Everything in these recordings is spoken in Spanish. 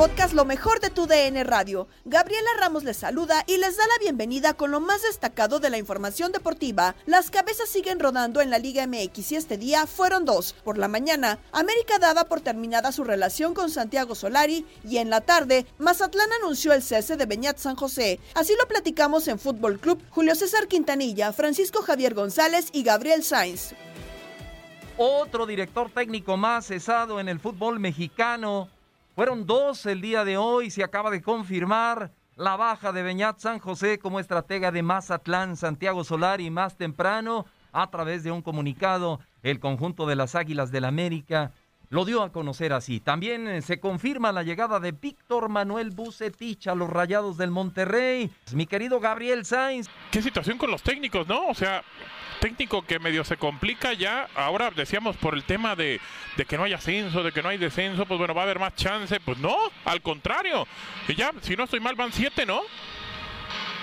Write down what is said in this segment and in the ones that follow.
Podcast Lo mejor de tu DN Radio, Gabriela Ramos les saluda y les da la bienvenida con lo más destacado de la información deportiva. Las cabezas siguen rodando en la Liga MX y este día fueron dos. Por la mañana, América daba por terminada su relación con Santiago Solari y en la tarde, Mazatlán anunció el cese de Beñat San José. Así lo platicamos en Fútbol Club Julio César Quintanilla, Francisco Javier González y Gabriel Sainz. Otro director técnico más cesado en el fútbol mexicano. Fueron dos el día de hoy. Se acaba de confirmar la baja de Beñat San José como estratega de Mazatlán, Santiago Solari, más temprano, a través de un comunicado, el conjunto de las Águilas del América lo dio a conocer así. También eh, se confirma la llegada de Víctor Manuel Bucetich a los Rayados del Monterrey. Mi querido Gabriel Sainz. Qué situación con los técnicos, ¿no? O sea, técnico que medio se complica ya. Ahora decíamos por el tema de, de, que no hay ascenso, de que no hay descenso, pues bueno, va a haber más chance. Pues no, al contrario. Y ya, si no estoy mal, van siete, ¿no?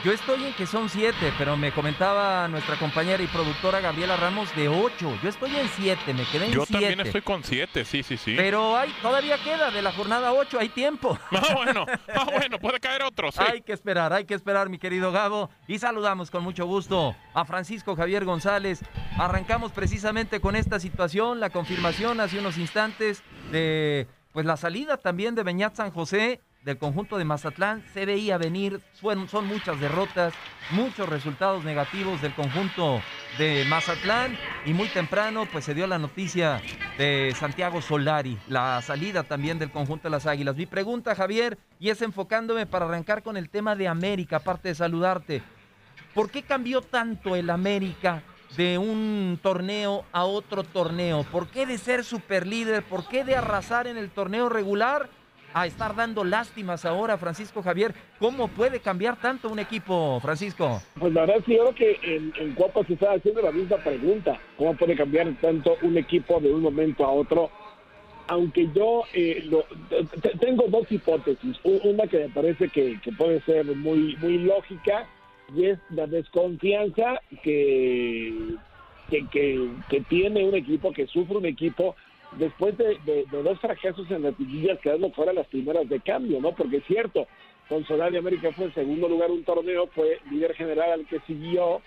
Yo estoy en que son siete, pero me comentaba nuestra compañera y productora Gabriela Ramos de ocho. Yo estoy en siete, me quedé en Yo siete. también estoy con siete, sí, sí, sí. Pero hay, todavía queda de la jornada ocho, hay tiempo. Ah, bueno, ah, bueno, puede caer otro, sí. Hay que esperar, hay que esperar, mi querido Gabo. Y saludamos con mucho gusto a Francisco Javier González. Arrancamos precisamente con esta situación, la confirmación hace unos instantes de pues la salida también de Beñat San José del conjunto de Mazatlán se veía venir, son, muchas derrotas, muchos resultados negativos del conjunto de Mazatlán y muy temprano pues se dio la noticia de Santiago Solari, la salida también del conjunto de las Águilas. Mi pregunta Javier, y es enfocándome para arrancar con el tema de América, aparte de saludarte, ¿por qué cambió tanto el América de un torneo a otro torneo? ¿Por qué de ser superlíder? ¿Por qué de arrasar en el torneo regular? A estar dando lástimas ahora, Francisco Javier. ¿Cómo puede cambiar tanto un equipo, Francisco? Pues la verdad sí, yo creo que en, en Copa se está haciendo la misma pregunta. ¿Cómo puede cambiar tanto un equipo de un momento a otro? Aunque yo eh, lo, tengo dos hipótesis. Una que me parece que, que, puede ser muy, muy lógica y es la desconfianza que, que, que, que tiene un equipo, que sufre un equipo después de, de, dos fracasos en las liguillas quedando fuera las primeras de cambio, ¿no? Porque es cierto, con Solari América fue en segundo lugar un torneo, fue líder general al que siguió.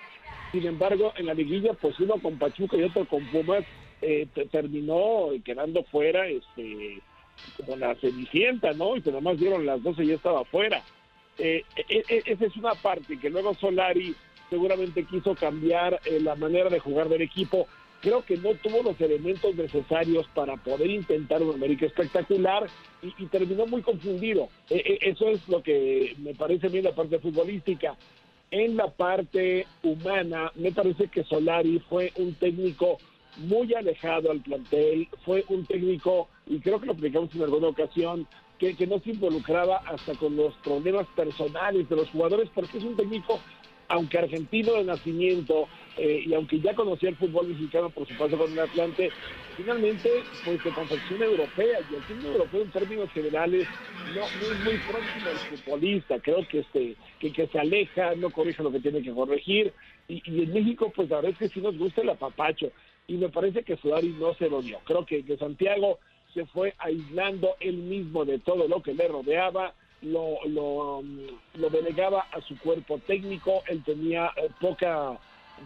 Sin embargo, en la liguilla, pues uno con Pachuca y otro con Pumas eh, terminó quedando fuera, este, como la cenicienta, ¿no? Y que nomás dieron las 12 y ya estaba fuera. Eh, eh, esa es una parte, que luego Solari seguramente quiso cambiar eh, la manera de jugar del equipo. Creo que no tuvo los elementos necesarios para poder intentar un América espectacular y, terminó muy confundido. Eh, eh, eso es lo que me parece bien la parte futbolística. En la parte humana, me parece que Solari fue un técnico muy alejado al plantel, fue un técnico, y creo que lo explicamos en alguna ocasión, que, que no se involucraba hasta con los problemas personales de los jugadores, porque es un técnico, aunque argentino de nacimiento, eh, y aunque ya conocía el fútbol mexicano, por supuesto, con el Atlante, finalmente, pues de confección europea, y el fútbol europeo en términos generales no, es muy próximo al futbolista, creo que, este, que, se aleja, no corrige lo que tiene que corregir, y, y en México, pues la verdad es que sí nos gusta el apapacho, y me parece que Solari no se lo dio. Creo que, que Santiago se fue aislando él mismo de todo lo que le rodeaba, lo, lo, delegaba a su cuerpo técnico, él tenía eh, poca,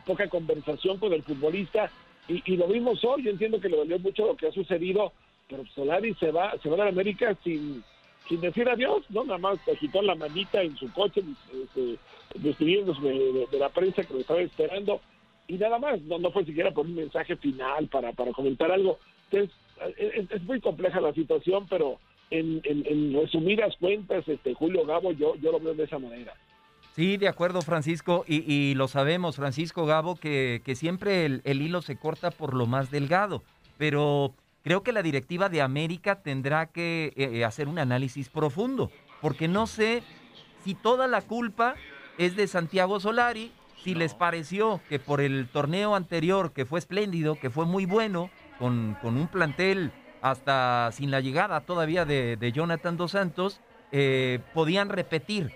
poca conversación con el futbolista y, lo vimos hoy, yo entiendo que le dolió mucho lo que ha sucedido, pero Solari se va, se va a la América sin, sin decir adiós, ¿no? Nada más agitó la manita en su coche, este, despidiéndose de, de- de la prensa que lo estaba esperando y nada más, no, no fue siquiera por un mensaje final para, para comentar algo. Entonces, es, es muy compleja la situación, pero en, en, en resumidas cuentas, este Julio Gabo, yo, yo lo veo de esa manera. Sí, de acuerdo, Francisco, y, y lo sabemos, Francisco Gabo, que, que siempre el, el hilo se corta por lo más delgado, pero creo que la directiva de América tendrá que eh, eh, hacer un análisis profundo, porque no sé si toda la culpa es de Santiago Solari, si les pareció que por el torneo anterior, que fue espléndido, que fue muy bueno, con, con un plantel hasta sin la llegada todavía de, Jonathan Dos Santos, eh, podían repetir.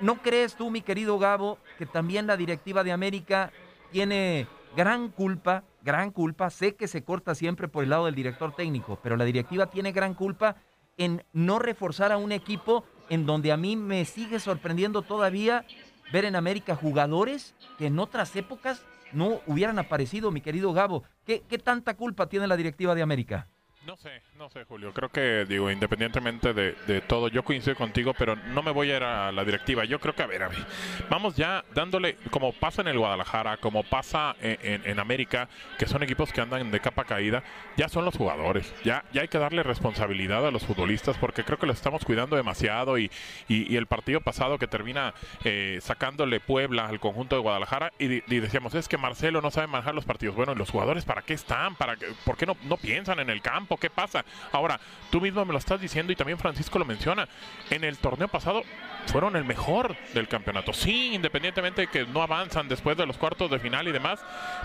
¿No crees tú, mi querido Gabo, que también la directiva de América tiene gran culpa, gran culpa? Sé que se corta siempre por el lado del director técnico, pero la directiva tiene gran culpa en no reforzar a un equipo en donde a mí me sigue sorprendiendo todavía ver en América jugadores que en otras épocas no hubieran aparecido, mi querido Gabo. ¿Qué, qué tanta culpa tiene la directiva de América? No sé, no sé, Julio. Creo que, digo, independientemente de, de todo, yo coincido contigo, pero no me voy a ir a la directiva. Yo creo que, a ver, a ver, vamos ya dándole, como pasa en el Guadalajara, como pasa en, en- América, que son equipos que andan de capa caída, ya son los jugadores. Ya, ya hay que darle responsabilidad a los futbolistas, porque creo que los estamos cuidando demasiado. Y, y- el partido pasado que termina eh, sacándole Puebla al conjunto de Guadalajara, y decíamos, es que Marcelo no sabe manejar los partidos. Bueno, ¿y los jugadores para qué están? ¿Para qué, ¿Por qué no, no piensan en el campo? ¿Qué pasa? Ahora, tú mismo me lo estás diciendo y también Francisco lo menciona. En el torneo pasado fueron el mejor del campeonato. Sí, independientemente de que no avanzan después de los cuartos de final y demás.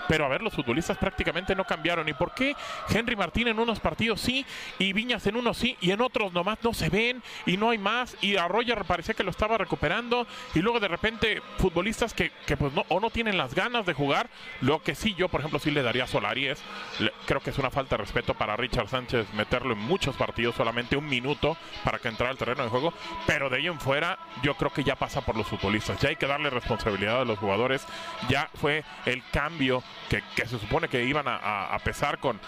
Pero a ver, los futbolistas prácticamente no cambiaron. ¿Y por qué Henry Martín en unos partidos sí y Viñas en unos sí y en otros nomás no se ven y no hay más? Y a Roger parecía que lo estaba recuperando y luego de repente futbolistas que, que pues no, o no tienen las ganas de jugar. Lo que sí yo, por ejemplo, sí le daría a Solari es, creo que es una falta de respeto para Richard Sánchez meterlo en muchos partidos, solamente un minuto para que entrara al terreno de juego. Pero de ahí en fuera, yo creo que ya pasa por los futbolistas. Ya hay que darle responsabilidad a los jugadores. Ya fue el cambio que, que se supone que iban a, a- pesar con,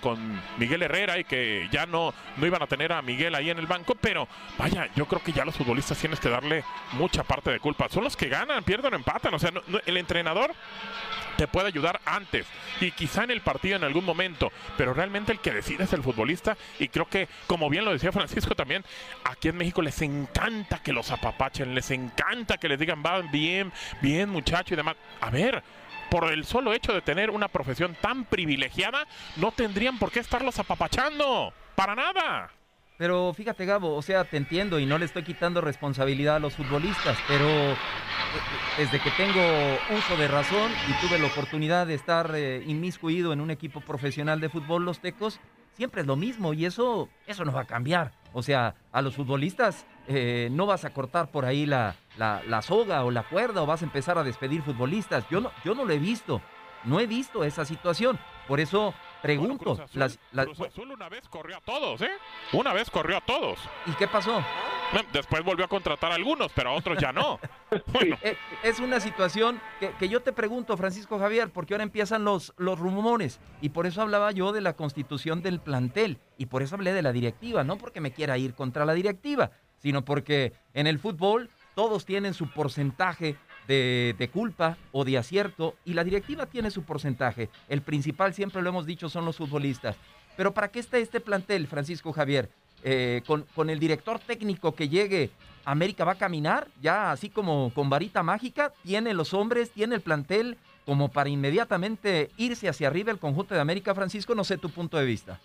con, Miguel Herrera y que ya no, no iban a tener a Miguel ahí en el banco. Pero vaya, yo creo que ya los futbolistas tienes que darle mucha parte de culpa. Son los que ganan, pierden empatan. O sea, el entrenador te puede ayudar antes y quizá en el partido en algún momento, pero realmente el que decide es el futbolista y creo que, como bien lo decía Francisco también, aquí en México les encanta que los apapachen, les encanta que les digan, va bien, bien muchacho y demás. A ver, por el solo hecho de tener una profesión tan privilegiada, no tendrían por qué estarlos apapachando, para nada. Pero fíjate, Gabo, o sea, te entiendo y no le estoy quitando responsabilidad a los futbolistas, pero eh, desde que tengo uso de razón y tuve la oportunidad de estar eh, inmiscuido en un equipo profesional de fútbol, los tecos, siempre es lo mismo y eso, eso no va a cambiar. O sea, a los futbolistas eh, no vas a cortar por ahí la, la, la soga o la cuerda o vas a empezar a despedir futbolistas. Yo no, yo no lo he visto, no he visto esa situación. Por eso pregunto, Cruz Azul, las- las- Cruz Azul una vez corrió a todos, ¿eh? Una vez corrió a todos. ¿y qué pasó? Después volvió a contratar a algunos, pero a otros ya no. Eh, Es una situación que, que yo te pregunto, Francisco Javier, porque ahora empiezan los, los rumores y por eso hablaba yo de la constitución del plantel y por eso hablé de la directiva, no porque me quiera ir contra la directiva, sino porque en el fútbol todos tienen su porcentaje de, de, culpa o de acierto y la directiva tiene su porcentaje. El principal, siempre lo hemos dicho, son los futbolistas. Pero ¿para qué está este plantel, Francisco Javier? Eh, con, con, el director técnico que llegue, América va a caminar, ya así como con varita mágica, tiene los hombres, tiene el plantel como para inmediatamente irse hacia arriba el conjunto de América, Francisco, no sé tu punto de vista.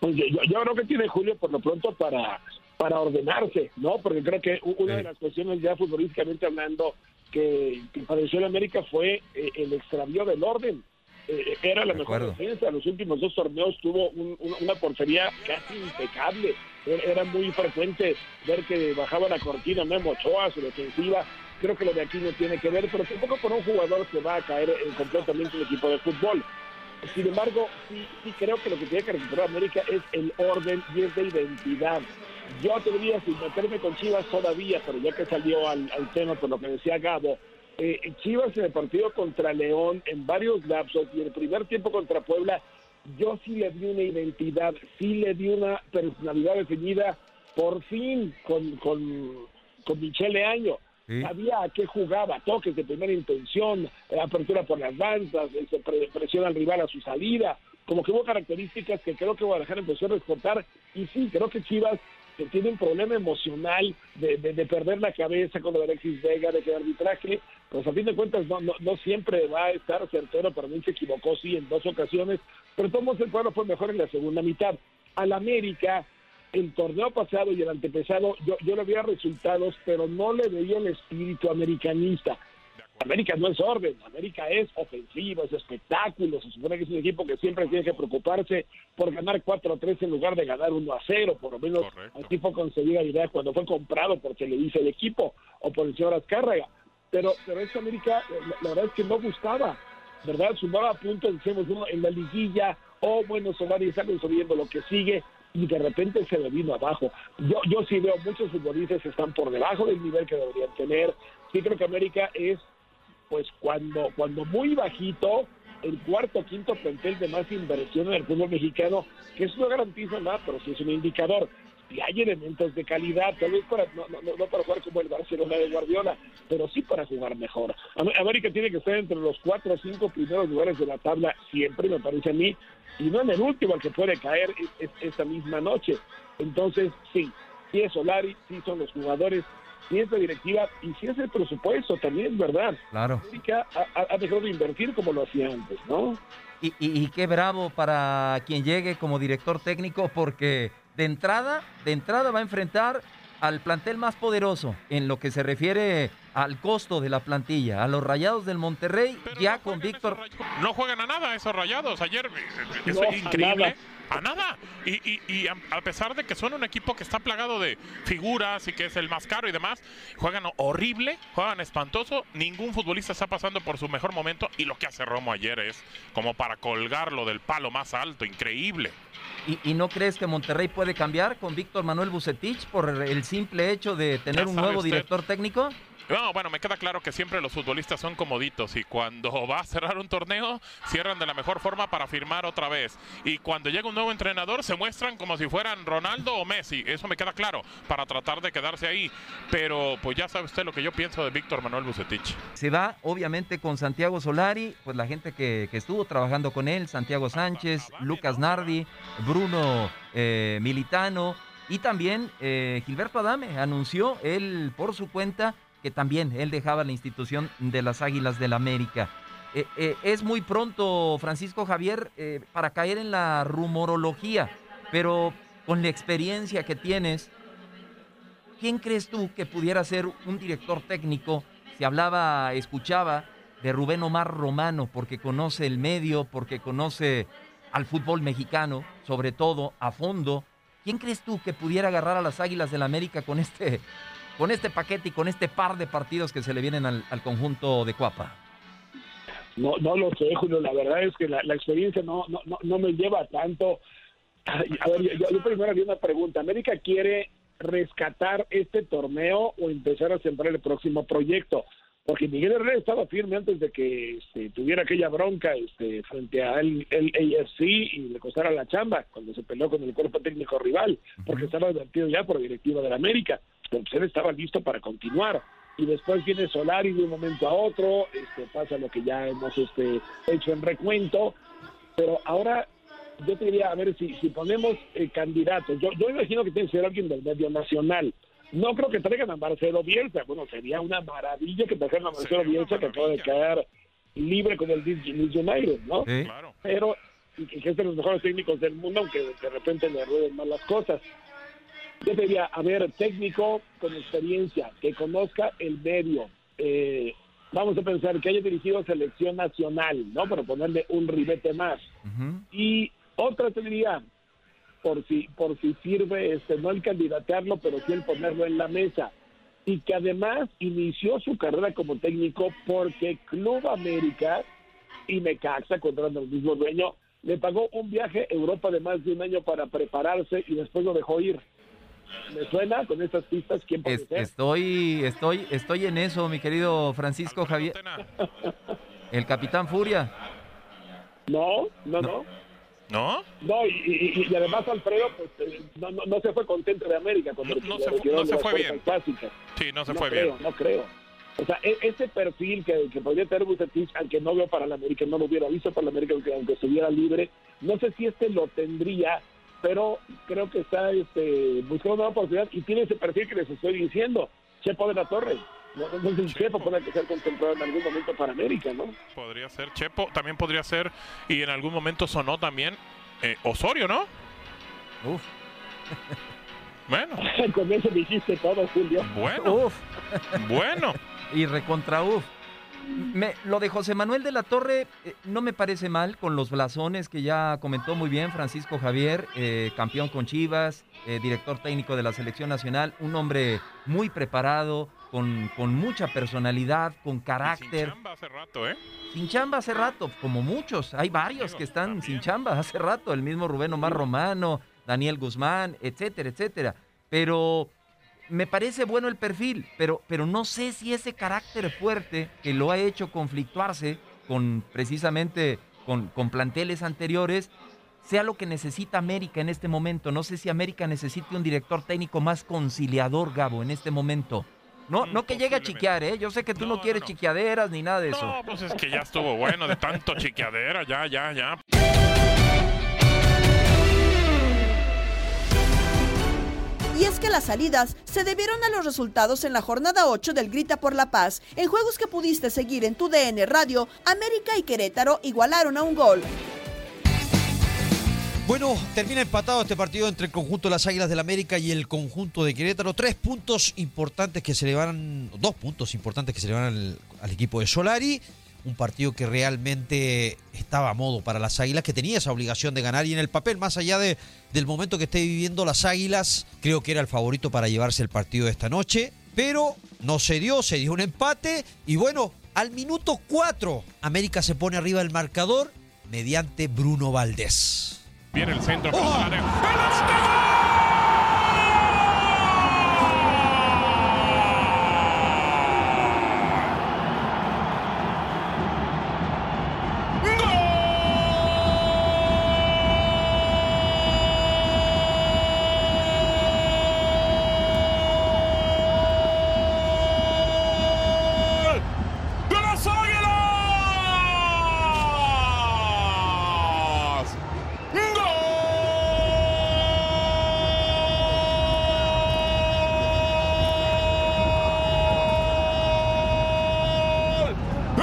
Pues yo, yo creo que tiene Julio por lo pronto para, para ordenarse, ¿no? Porque creo que una de las cuestiones ya futbolísticamente hablando que, que padeció en América fue eh, el extravío del orden eh, era la mejor defensa. Los últimos dos torneos tuvo una portería casi impecable. Era muy frecuente ver que bajaba la cortina Memo Ochoa, su defensiva. Creo que lo de aquí no tiene que ver, pero tampoco por un jugador que va a caer en completamente el equipo de fútbol. Sin embargo, sí, sí creo que lo que tiene que recuperar América es el orden y es de identidad. Yo te diría, sin meterme con Chivas todavía, pero ya que salió al, al tema por lo que decía Gabo, eh, Chivas en el partido contra León en varios lapsos y el primer tiempo contra Puebla, yo sí le di una identidad, sí le di una personalidad definida por fin con, con, con Michele Año. Sabía a qué jugaba, toques de primera intención, apertura por las bandas, se presiona al rival a su salida, como que hubo características que creo que Guadalajara empezó a respetar y sí, creo que Chivas que tiene un problema emocional de, de, perder la cabeza con de Alexis Vega, de que el arbitraje, pues a fin de cuentas no, no, siempre va a estar certero, para mí se equivocó sí en dos ocasiones, pero todos el pueblo fue mejor en la segunda mitad. Al América, el torneo pasado y el antepasado, yo, yo le veía resultados, pero no le veía el espíritu americanista. América no es orden, América es ofensivo, es espectáculo, se supone que es un equipo que siempre tiene que preocuparse por ganar 4 a 3 en lugar de ganar 1 a 0, por lo menos así fue concebida la idea cuando fue comprado porque le dice el equipo o por el señor Azcárraga, pero, pero esta América la, verdad es que no gustaba, ¿verdad? Sumaba puntos, decimos, uno en la liguilla, o oh, bueno, Solari está construyendo lo que sigue, y de repente se le vino abajo. Yo, yo sí veo muchos futbolistas que están por debajo del nivel que deberían tener. Sí creo que América es pues cuando, cuando muy bajito, el cuarto quinto plantel de más inversión en el fútbol mexicano, que eso no garantiza nada, pero sí es un indicador. Y hay elementos de calidad, tal vez para, no, no, para jugar como el Barcelona de Guardiola, pero sí para jugar mejor. América tiene que estar entre los cuatro o cinco primeros lugares de la tabla siempre, me parece a mí, y no en el último al que puede caer esta misma noche. Entonces, sí, sí es Solari, sí son los jugadores, si es la directiva y si es el presupuesto también, ¿verdad? Claro. América ha, dejado de invertir como lo hacía antes, ¿no? Y, y, qué bravo para quien llegue como director técnico porque de entrada, de entrada va a enfrentar al plantel más poderoso en lo que se refiere al costo de la plantilla, a los Rayados del Monterrey, ya con Víctor. No juegan a nada esos Rayados. Ayer, eh, eso es increíble a nada. Y, a, pesar de que son un equipo que está plagado de figuras y que es el más caro y demás, juegan horrible, juegan espantoso. Ningún futbolista está pasando por su mejor momento. Y lo que hace Romo ayer es como para colgarlo del palo más alto, increíble. ¿Y, no crees que Monterrey puede cambiar con Víctor Manuel Bucetich por el simple hecho de tener un nuevo director técnico? No, bueno, me queda claro que siempre los futbolistas son comoditos y cuando va a cerrar un torneo cierran de la mejor forma para firmar otra vez. Y cuando llega un nuevo entrenador se muestran como si fueran Ronaldo o Messi, eso me queda claro, para tratar de quedarse ahí. Pero pues ya sabe usted lo que yo pienso de Víctor Manuel Bucetich. Se va obviamente con Santiago Solari, pues la gente que, estuvo trabajando con él, Santiago Sánchez, Lucas Nardi, Bruno eh, Militano y también eh, Gilberto Adame anunció él por su cuenta que también él dejaba la institución de las Águilas del América. Eh, eh, es muy pronto, Francisco Javier, eh, para caer en la rumorología, pero con la experiencia que tienes, ¿quién crees tú que pudiera ser un director técnico? Se hablaba, escuchaba de Rubén Omar Romano, porque conoce el medio, porque conoce al fútbol mexicano, sobre todo a fondo. ¿Quién crees tú que pudiera agarrar a las Águilas del América con este con este paquete y con este par de partidos que se le vienen al, conjunto de Cuapa? No, no lo sé, Julio. La verdad es que la, experiencia no, no, no, me lleva tanto. A ver, yo, primero había una pregunta. ¿América quiere rescatar este torneo o empezar a sembrar el próximo proyecto? Porque Miguel Herrera estaba firme antes de que este, tuviera aquella bronca este, frente a el, el AFC y le costara la chamba cuando se peleó con el cuerpo técnico rival, porque estaba advertido ya por directiva de él estaba listo para continuar. y después viene Solari de un momento a otro, este, pasa lo que ya hemos este, hecho en recuento, pero ahora yo te diría, a ver, si, si ponemos eh, candidatos, yo, yo imagino que tiene que ser alguien del medio nacional, no creo que traigan a Marcelo Bielsa, bueno, sería una maravilla que traigan a Marcelo Bielsa que acaba de caer libre con el Leeds United, ¿no? Claro. Pero y que es de los mejores técnicos del mundo, aunque de repente le rueden mal las cosas. Yo diría, a ver, técnico con experiencia, que conozca el medio. Eh, vamos a pensar que haya dirigido selección nacional, ¿no? Para ponerle un ribete más. Y otra te diría, por si, por si sirve, este, no el candidatearlo, pero sí el ponerlo en la mesa. Y que además inició su carrera como técnico porque Club América y Necaxa, contratando el mismo dueño, le pagó un viaje a Europa de más de un año para prepararse y después lo dejó ir. ¿Me suena con estas pistas? ¿Quién puede Es- ser? estoy, estoy, estoy en eso, mi querido Francisco Javier. El Capitán Furia. No, no, no. ¿No? No, y, y- y además Alfredo pues, eh, no, no, no se fue contento de América cuando No se fu- no se fue bien. básicas. Sí, no se no fue creo, bien. No creo. O sea, e- ese perfil que, que podría tener Bucetich, aunque no veo para la América, no lo hubiera visto para la América, aunque, aunque estuviera libre, no sé si este lo tendría, pero creo que está este, buscando una oportunidad y tiene ese perfil que les estoy diciendo, Chepo de la Torre. No, no sé si Chepo puede ser contemplado en algún momento para América, ¿no? Podría ser Chepo, también podría ser, y en algún momento sonó también eh, Osorio, ¿no? Uf. Bueno, Con eso dijiste todo, Julio. bueno, Uf. bueno. Y recontra uf. Me- lo de José Manuel de la Torre eh, no me parece mal con los blasones que ya comentó muy bien Francisco Javier, eh, campeón con Chivas, eh, director técnico de la selección nacional, un hombre muy preparado, con, con mucha personalidad, con carácter. Chamba hace rato, ¿eh? Sin chamba hace rato, como muchos. Hay varios que están sin chamba hace rato. El mismo Rubén Omar Romano, Daniel Guzmán, etcétera, etcétera. Pero me parece bueno el perfil, pero, pero no sé si ese carácter fuerte que lo ha hecho conflictuarse con precisamente con, con planteles anteriores sea lo que necesita América en este momento. No sé si América necesite un director técnico más conciliador, Gabo, en este momento. No, no que llegue a chiquear, ¿eh? Yo sé que tú no, quieres chiqueaderas ni nada de eso. No, pues es que ya estuvo bueno de tanto chiqueadera, ya, ya, ya. Y es que las salidas se debieron a los resultados en la jornada 8 del Grita por la Paz. En juegos que pudiste seguir en tu DN Radio, América y Querétaro igualaron a un gol. Bueno, termina empatado este partido entre el conjunto de las Águilas del América y el conjunto de Querétaro. Tres puntos importantes que se le van, dos puntos importantes que se le van al, al equipo de Solari. Un partido que realmente estaba a modo para las Águilas, que tenía esa obligación de ganar y en el papel, más allá de, del momento que esté viviendo las Águilas, creo que era el favorito para llevarse el partido de esta noche. Pero no se dio, se dio un empate y bueno, al minuto 4 América se pone arriba del marcador mediante Bruno Valdés. Viene el centro. cruzó el área. ¡De las Águilas!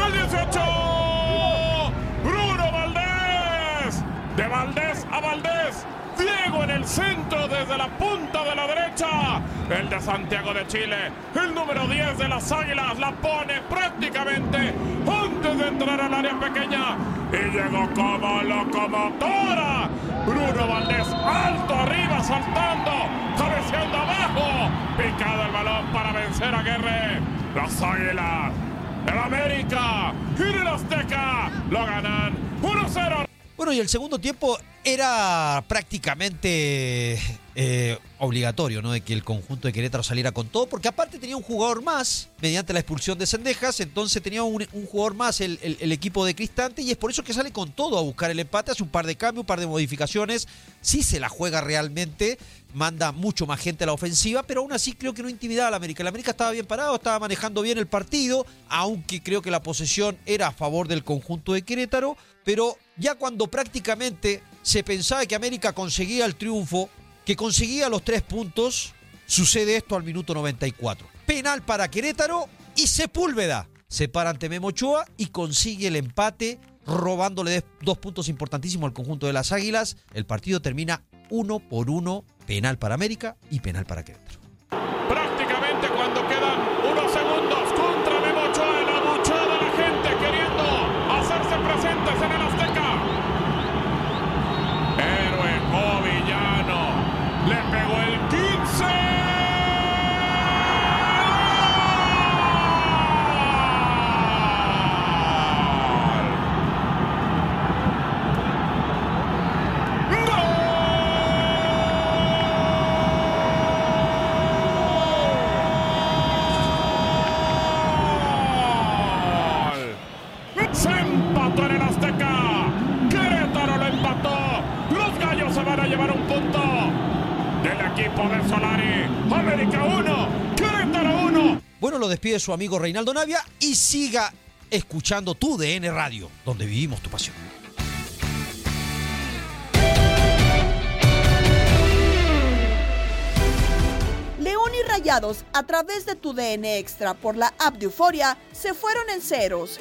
¡El 18! ¡Bruno Valdés! De Valdés a Valdés. Diego en el centro desde la punta de la derecha. El de Santiago de Chile. El número 10 de las Águilas la pone prácticamente antes de entrar al área pequeña. Y llegó como locomotora. Bruno Valdés alto arriba saltando. Cabeceando abajo. Picado el balón para vencer a Guerre. Las Águilas. El América y Azteca lo ganan 1-0. Bueno, y el segundo tiempo era prácticamente eh, obligatorio, ¿no? De que el conjunto de Querétaro saliera con todo, porque aparte tenía un jugador más mediante la expulsión de Sendejas, entonces tenía un, jugador más el, el- el equipo de Cristante y es por eso que sale con todo a buscar el empate, hace un par de cambios, un par de modificaciones, sí se la juega realmente, manda mucho más gente a la ofensiva, pero aún así creo que no intimidaba a la América. La América estaba bien parado, estaba manejando bien el partido, aunque creo que la posesión era a favor del conjunto de Querétaro, pero ya cuando prácticamente se pensaba que América conseguía el triunfo, que conseguía los tres puntos, sucede esto al minuto 94. Penal para Querétaro y Sepúlveda se para ante Memo Ochoa y consigue el empate, robándole dos puntos importantísimos al conjunto de las Águilas. El partido termina uno por uno, penal para América y penal para Querétaro. Despide su amigo Reinaldo Navia y siga escuchando tu DN Radio, donde vivimos tu pasión. León y Rayados, a través de tu DN Extra por la app de Euforia, se fueron en ceros.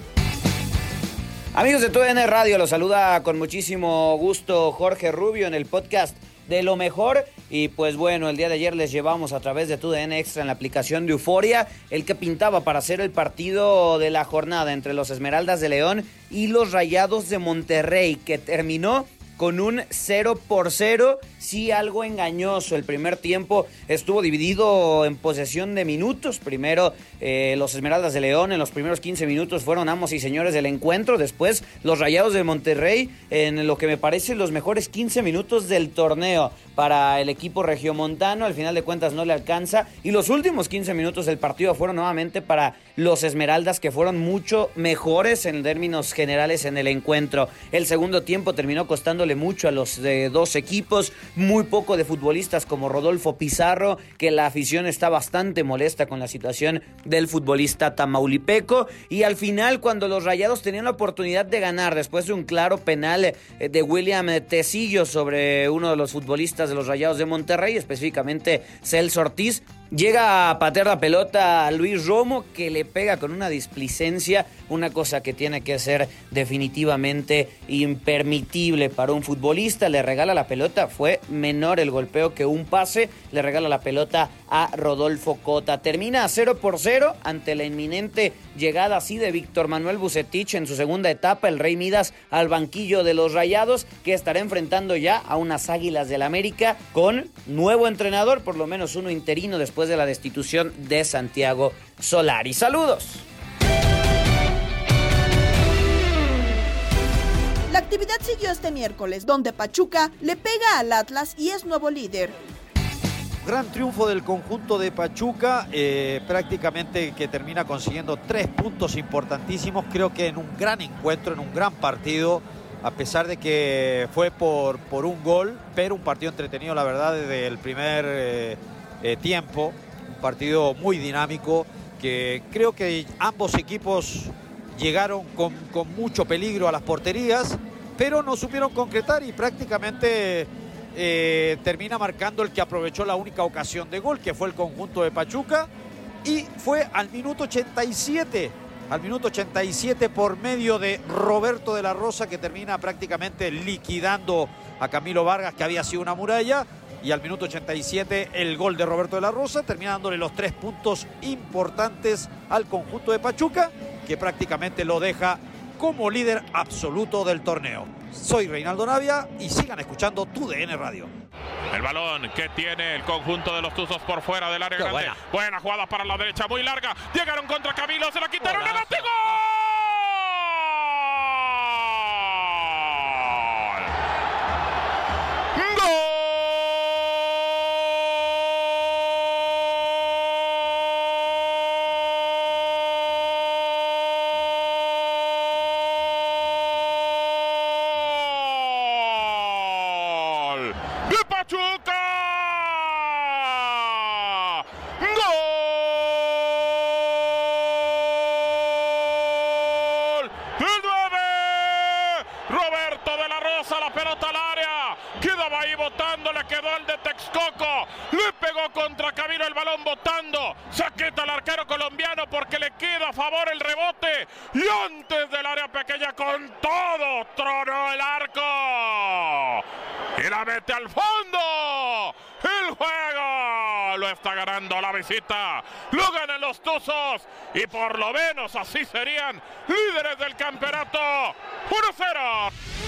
Amigos de TUDN Radio, los saluda con muchísimo gusto Jorge Rubio en el podcast de lo mejor. Y pues bueno, el día de ayer les llevamos a través de TUDN Extra en la aplicación de Euforia el que pintaba para hacer el partido de la jornada entre los Esmeraldas de León y los Rayados de Monterrey, que terminó con un 0 por 0, sí algo engañoso. El primer tiempo estuvo dividido en posesión de minutos. Primero eh, los Esmeraldas de León en los primeros 15 minutos fueron amos y señores del encuentro. Después los Rayados de Monterrey en lo que me parece los mejores 15 minutos del torneo para el equipo regiomontano. Al final de cuentas no le alcanza. Y los últimos 15 minutos del partido fueron nuevamente para los Esmeraldas que fueron mucho mejores en términos generales en el encuentro. El segundo tiempo terminó costándole mucho a los eh, dos equipos. Muy poco de futbolistas como Rodolfo Pizarro, que la afición está bastante molesta con la situación del futbolista tamaulipeco. Y al final, cuando los Rayados tenían la oportunidad de ganar después de un claro penal eh, de William Tecillo sobre uno de los futbolistas de los Rayados de Monterrey, específicamente Celso Ortiz, Llega a patear la pelota a Luis Romo que le pega con una displicencia, una cosa que tiene que ser definitivamente impermitible para un futbolista. Le regala la pelota, fue menor el golpeo que un pase, le regala la pelota a Rodolfo Cota. Termina a 0 por 0 ante la inminente llegada así de Víctor Manuel Bucetich en su segunda etapa, el Rey Midas al banquillo de los Rayados, que estará enfrentando ya a unas Águilas del América con nuevo entrenador, por lo menos uno interino después de la destitución de Santiago Solari. Saludos. La actividad siguió este miércoles, donde Pachuca le pega al Atlas y es nuevo líder. Gran triunfo del conjunto de Pachuca, eh, prácticamente que termina consiguiendo tres puntos importantísimos, creo que en un gran encuentro, en un gran partido, a pesar de que fue por, por un gol, pero un partido entretenido, la verdad, desde el primer eh, eh, tiempo, un partido muy dinámico, que creo que ambos equipos llegaron con, con mucho peligro a las porterías, pero no supieron concretar y prácticamente eh, termina marcando el que aprovechó la única ocasión de gol, que fue el conjunto de Pachuca, y fue al minuto 87, al minuto 87 por medio de Roberto de la Rosa, que termina prácticamente liquidando a Camilo Vargas, que había sido una muralla, y al minuto 87 el gol de Roberto de la Rosa, termina dándole los tres puntos importantes al conjunto de Pachuca, que prácticamente lo deja como líder absoluto del torneo. Soy Reinaldo Navia y sigan escuchando tu DN Radio. El balón que tiene el conjunto de los Tuzos por fuera del área Qué grande. buena. Buena. jugada para la derecha, muy larga. Llegaron contra Camilo, se la quitaron. Golazo. ¡Remate, gol! De la pelota al área. Quedaba ahí botando, le quedó el de Texcoco. Le pegó contra Camilo el balón botando. Saqueta al arquero colombiano porque le queda a favor el rebote. Y antes del área pequeña con todo, tronó el arco. Y la mete al fondo. El juego lo está ganando la visita. Lo ganan los Tuzos. Y por lo menos así serían líderes del campeonato. 1-0.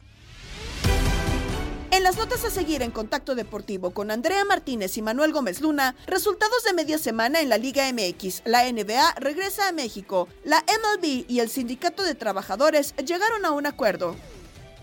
En las notas a seguir en Contacto Deportivo con Andrea Martínez y Manuel Gómez Luna, resultados de media semana en la Liga MX. La NBA regresa a México. La MLB y el Sindicato de Trabajadores llegaron a un acuerdo.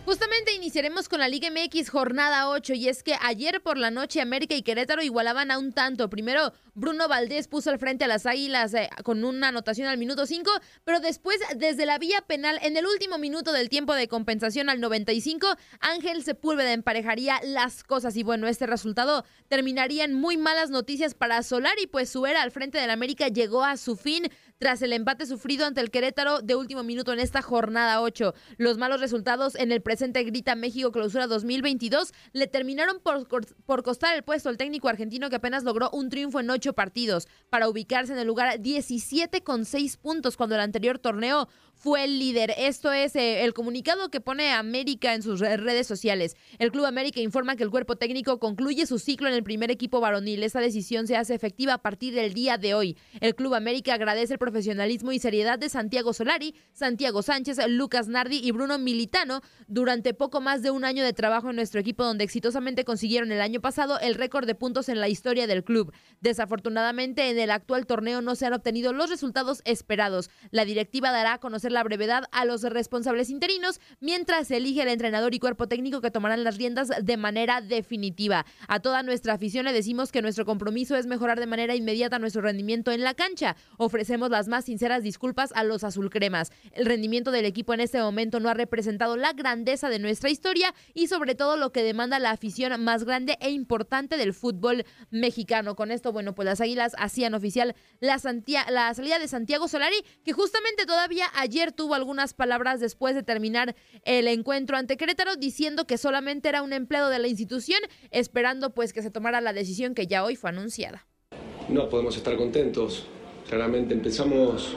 Justamente iniciaremos con la Liga MX jornada 8 y es que ayer por la noche América y Querétaro igualaban a un tanto. Primero Bruno Valdés puso al frente a las Águilas eh, con una anotación al minuto 5, pero después desde la vía penal en el último minuto del tiempo de compensación al 95, Ángel Sepúlveda emparejaría las cosas y bueno, este resultado terminaría en muy malas noticias para Solari, pues su era al frente del América llegó a su fin tras el empate sufrido ante el Querétaro de último minuto en esta jornada 8. Los malos resultados en el presente Grita México Clausura 2022 le terminaron por, por costar el puesto al técnico argentino que apenas logró un triunfo en ocho partidos para ubicarse en el lugar 17 con 6 puntos cuando el anterior torneo fue el líder. Esto es eh, el comunicado que pone América en sus redes sociales. El Club América informa que el cuerpo técnico concluye su ciclo en el primer equipo varonil. Esta decisión se hace efectiva a partir del día de hoy. El Club América agradece el profesionalismo y seriedad de Santiago Solari, Santiago Sánchez, Lucas Nardi y Bruno Militano durante poco más de un año de trabajo en nuestro equipo donde exitosamente consiguieron el año pasado el récord de puntos en la historia del club. Desafortunadamente en el actual torneo no se han obtenido los resultados esperados. La directiva dará a conocer la brevedad a los responsables interinos mientras se elige el entrenador y cuerpo técnico que tomarán las riendas de manera definitiva. A toda nuestra afición le decimos que nuestro compromiso es mejorar de manera inmediata nuestro rendimiento en la cancha. Ofrecemos las más sinceras disculpas a los azulcremas. El rendimiento del equipo en este momento no ha representado la grandeza de nuestra historia y sobre todo lo que demanda la afición más grande e importante del fútbol mexicano. Con esto, bueno, pues las Águilas hacían oficial la, salida de Santiago Solari, que justamente todavía ayer tuvo algunas palabras después de terminar el encuentro ante Querétaro, diciendo que solamente era un empleado de la institución, esperando pues que se tomara la decisión que ya hoy fue anunciada. No podemos estar contentos. Claramente empezamos,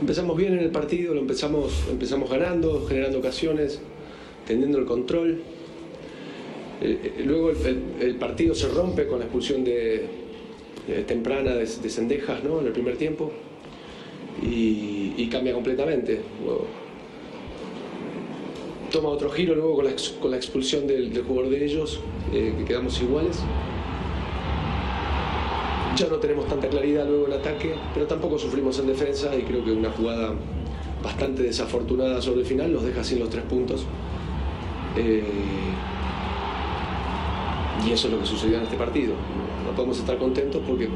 empezamos bien en el partido, lo empezamos, empezamos ganando, generando ocasiones, teniendo el control. Eh, eh, luego el, partido se rompe con la expulsión de, temprana de, de Sendejas ¿no? en el primer tiempo y, cambia completamente. Toma otro giro luego con la, con la expulsión del, jugador de ellos, eh, que quedamos iguales. Ya no tenemos tanta claridad luego en ataque, pero tampoco sufrimos en defensa y creo que una jugada bastante desafortunada sobre el final nos deja sin los tres puntos. Eh, y eso es lo que sucedió en este partido. No podemos estar contentos porque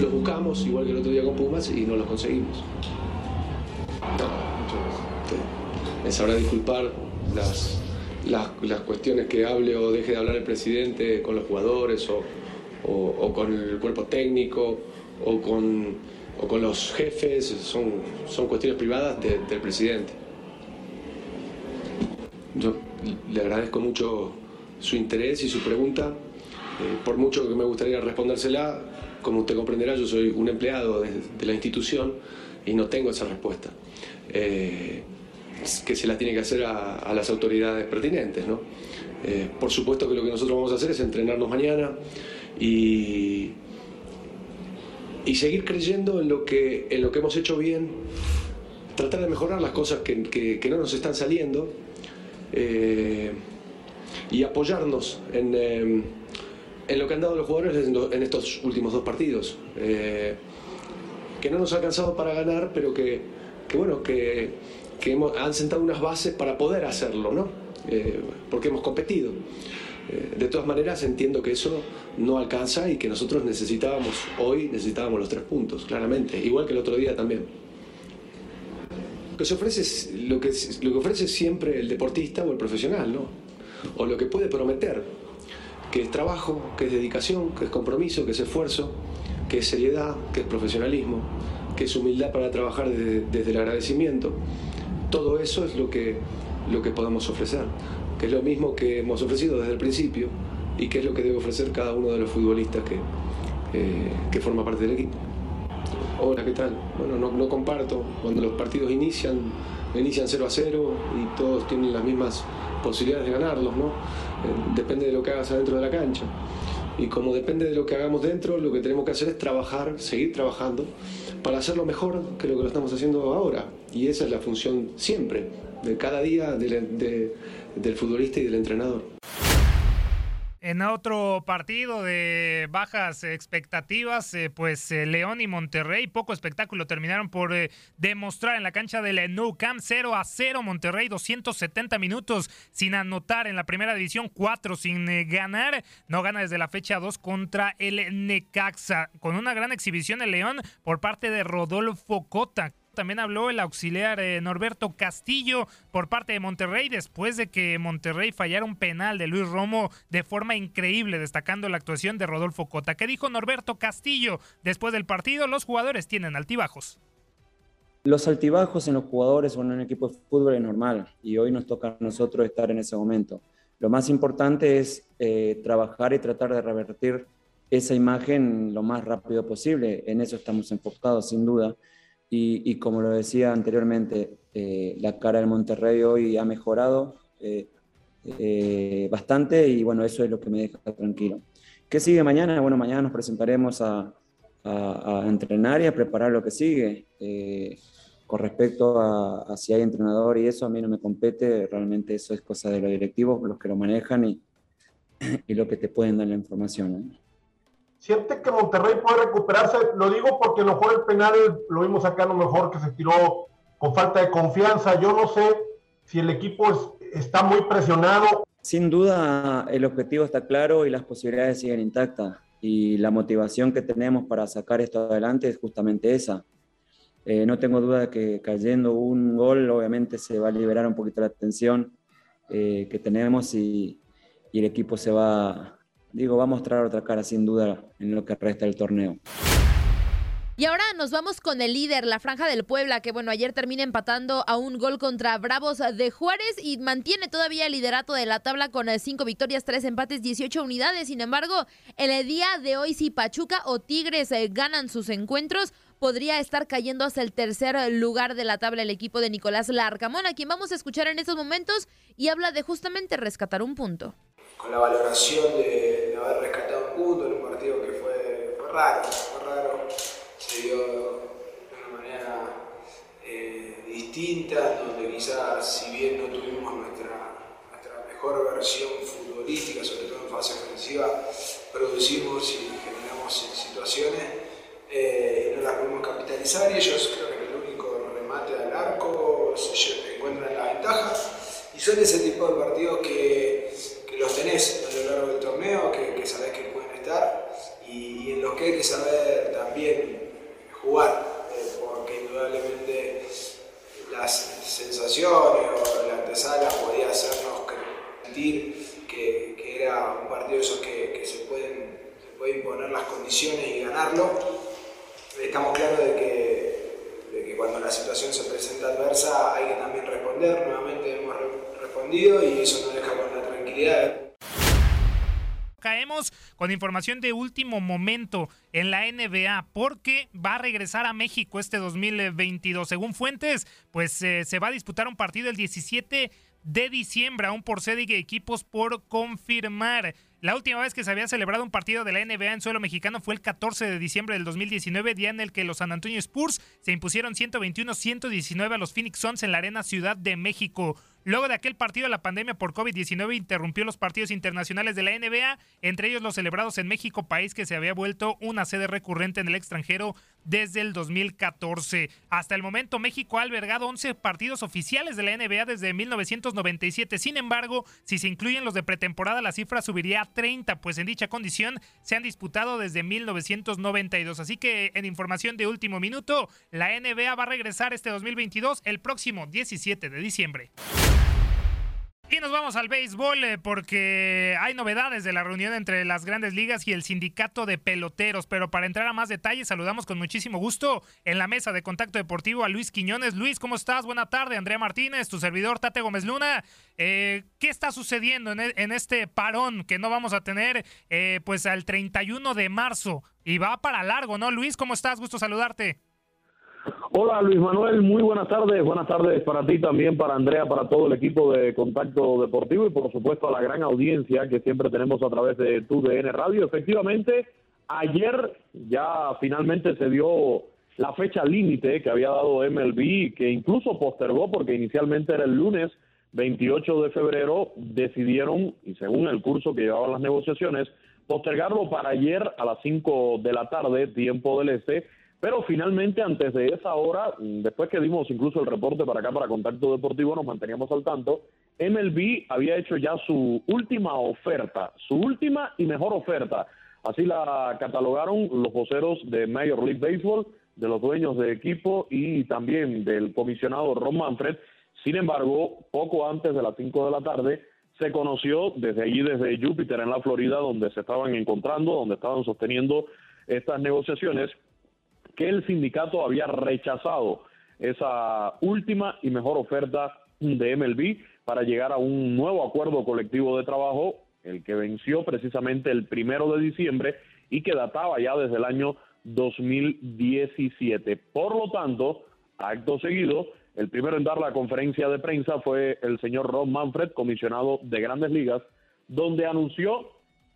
los buscamos, igual que el otro día con Pumas, y no los conseguimos. Me sabrá disculpar las, las, cuestiones que hable o deje de hablar el presidente con los jugadores o, con el cuerpo técnico o con, con los jefes, son, son cuestiones privadas del presidente. Yo le agradezco mucho su interés y su pregunta. Eh, por mucho que me gustaría respondérsela, como usted comprenderá, yo soy un empleado de, la institución y no tengo esa respuesta. Eh, que se las tiene que hacer a, a las autoridades pertinentes. ¿no? Eh, por supuesto que lo que nosotros vamos a hacer es entrenarnos mañana y, y seguir creyendo en lo, que, en lo que hemos hecho bien, tratar de mejorar las cosas que, que, no nos están saliendo eh, y apoyarnos en, eh, en, lo que han dado los jugadores en, estos últimos dos partidos. Eh, que no nos ha alcanzado para ganar, pero que, que bueno, que, que hemos, han sentado unas bases para poder hacerlo, ¿no? Porque hemos competido. de todas maneras, entiendo que eso no alcanza y que nosotros necesitábamos, hoy necesitábamos los tres puntos, claramente, igual que el otro día también. Lo que, se ofrece, lo, que, lo que ofrece siempre el deportista o el profesional, ¿no? O lo que puede prometer, que es trabajo, que es dedicación, que es compromiso, que es esfuerzo, que es seriedad, que es profesionalismo, que es humildad para trabajar desde, desde el agradecimiento. Todo eso es lo que, lo que podemos ofrecer, que es lo mismo que hemos ofrecido desde el principio y que es lo que debe ofrecer cada uno de los futbolistas que, eh, que forma parte del equipo. Hola, ¿qué tal? Bueno, no, no, comparto. Cuando los partidos inician, inician 0 a 0 y todos tienen las mismas posibilidades de ganarlos, ¿no? Eh, depende de lo que hagas adentro de la cancha. Y como depende de lo que hagamos dentro, lo que tenemos que hacer es trabajar, seguir trabajando, para hacerlo mejor que lo que lo estamos haciendo ahora. Y esa es la función siempre, de cada día de, de, del futbolista y del entrenador. En otro partido de bajas expectativas, eh, pues eh, León y Monterrey, poco espectáculo, terminaron por eh, demostrar en la cancha del Nou Camp 0 a 0. Monterrey 270 minutos sin anotar en la primera división, 4 sin ganar. No gana desde la fecha 2 contra el Necaxa. Con una gran exhibición el León por parte de Rodolfo Cota también habló el auxiliar eh, Norberto Castillo por parte de Monterrey después de que Monterrey fallara un penal de Luis Romo de forma increíble, destacando la actuación de Rodolfo Cota. ¿Qué dijo Norberto Castillo? Después del partido, los jugadores tienen altibajos. Los altibajos en los jugadores o en un equipo de fútbol es normal y hoy nos toca a nosotros estar en ese momento. Lo más importante es eh, trabajar y tratar de revertir esa imagen lo más rápido posible. En eso estamos enfocados, sin duda. Y, como lo decía anteriormente, eh, la cara del Monterrey hoy ha mejorado eh, eh, bastante y bueno, eso es lo que me deja tranquilo. ¿Qué sigue mañana? Bueno, mañana nos presentaremos a, a, entrenar y a preparar lo que sigue. con respecto a, si hay entrenador y eso, a mí no me compete, realmente eso es cosa de los directivos, los que lo manejan y, y lo que te pueden dar la información siente que Monterrey puede recuperarse. Lo digo porque a lo mejor el penal lo vimos acá, a lo mejor que se tiró con falta de confianza. Yo no sé si el equipo está muy presionado. Sin duda, el objetivo está claro y las posibilidades siguen intactas. Y la motivación que tenemos para sacar esto adelante es justamente esa. Eh, no tengo duda de que cayendo un gol, obviamente se va a liberar un poquito la tensión eh, que tenemos y, y el equipo se va digo, va a mostrar otra cara sin duda en lo que resta del torneo. Y ahora nos vamos con el líder, la Franja del Puebla, que bueno, ayer termina empatando a un gol contra Bravos de Juárez y mantiene todavía el liderato de la tabla con eh, cinco victorias, tres empates, 18 unidades. Sin embargo, en el día de hoy, si Pachuca o Tigres eh, ganan sus encuentros, podría estar cayendo hasta el tercer lugar de la tabla el equipo de Nicolás Larcamón, a quien vamos a escuchar en estos momentos y habla de justamente rescatar un punto con la valoración de, haber rescatado un punto en un partido que fue, raro, fue raro, se dio de una manera eh, distinta, donde quizás si bien no tuvimos nuestra, nuestra mejor versión futbolística, sobre todo en fase ofensiva, producimos y generamos situaciones eh, y no las podemos capitalizar y ellos creo que el único remate al arco se encuentran en la ventaja y son ese tipo de partidos que a lo largo del torneo, que, que sabés que pueden estar y, en los que hay que saber también jugar, eh, porque indudablemente las sensaciones o la antesala podía hacernos sentir que, era un partido de esos que, se, pueden, se pueden imponer las condiciones y ganarlo. Estamos claros de que, de que cuando la situación se presenta adversa hay que también responder, nuevamente hemos respondido y eso nos deja con la tranquilidad caemos con información de último momento en la NBA porque va a regresar a México este 2022. Según fuentes, pues eh, se va a disputar un partido el 17 de diciembre, aún por sede de equipos por confirmar. La última vez que se había celebrado un partido de la NBA en suelo mexicano fue el 14 de diciembre del 2019, día en el que los San Antonio Spurs se impusieron 121-119 a los Phoenix Suns en la Arena Ciudad de México. Luego de aquel partido, la pandemia por COVID-19 interrumpió los partidos internacionales de la NBA, entre ellos los celebrados en México, país que se había vuelto una sede recurrente en el extranjero desde el 2014. Hasta el momento, México ha albergado 11 partidos oficiales de la NBA desde 1997. Sin embargo, si se incluyen los de pretemporada, la cifra subiría a 30, pues en dicha condición se han disputado desde 1992. Así que en información de último minuto, la NBA va a regresar este 2022 el próximo 17 de diciembre. Y nos vamos al béisbol eh, porque hay novedades de la reunión entre las grandes ligas y el sindicato de peloteros. Pero para entrar a más detalles, saludamos con muchísimo gusto en la mesa de contacto deportivo a Luis Quiñones. Luis, ¿cómo estás? Buena tarde. Andrea Martínez, tu servidor Tate Gómez Luna. Eh, ¿Qué está sucediendo en, e, en, este parón que no vamos a tener eh, pues al 31 de marzo? Y va para largo, ¿no? Luis, ¿cómo estás? Gusto saludarte. Hola Luis Manuel, muy buenas tardes. Buenas tardes para ti también, para Andrea, para todo el equipo de Contacto Deportivo y por supuesto a la gran audiencia que siempre tenemos a través de tu DN Radio. Efectivamente, ayer ya finalmente se dio la fecha límite que había dado MLB, que incluso postergó porque inicialmente era el lunes 28 de febrero, decidieron, y según el curso que llevaban las negociaciones, postergarlo para ayer a las 5 de la tarde, tiempo del este, pero finalmente, antes de esa hora, después que dimos incluso el reporte para acá, para Contacto Deportivo, nos manteníamos al tanto, MLB había hecho ya su última oferta, su última y mejor oferta. Así la catalogaron los voceros de Major League Baseball, de los dueños de equipo y también del comisionado Ron Manfred. Sin embargo, poco antes de las 5 de la tarde, se conoció desde allí, desde Júpiter, en la Florida, donde se estaban encontrando, donde estaban sosteniendo estas negociaciones, que el sindicato había rechazado esa última y mejor oferta de MLB para llegar a un nuevo acuerdo colectivo de trabajo, el que venció precisamente el primero de diciembre y que databa ya desde el año 2017. Por lo tanto, acto seguido, el primero en dar la conferencia de prensa fue el señor Ron Manfred, comisionado de Grandes Ligas, donde anunció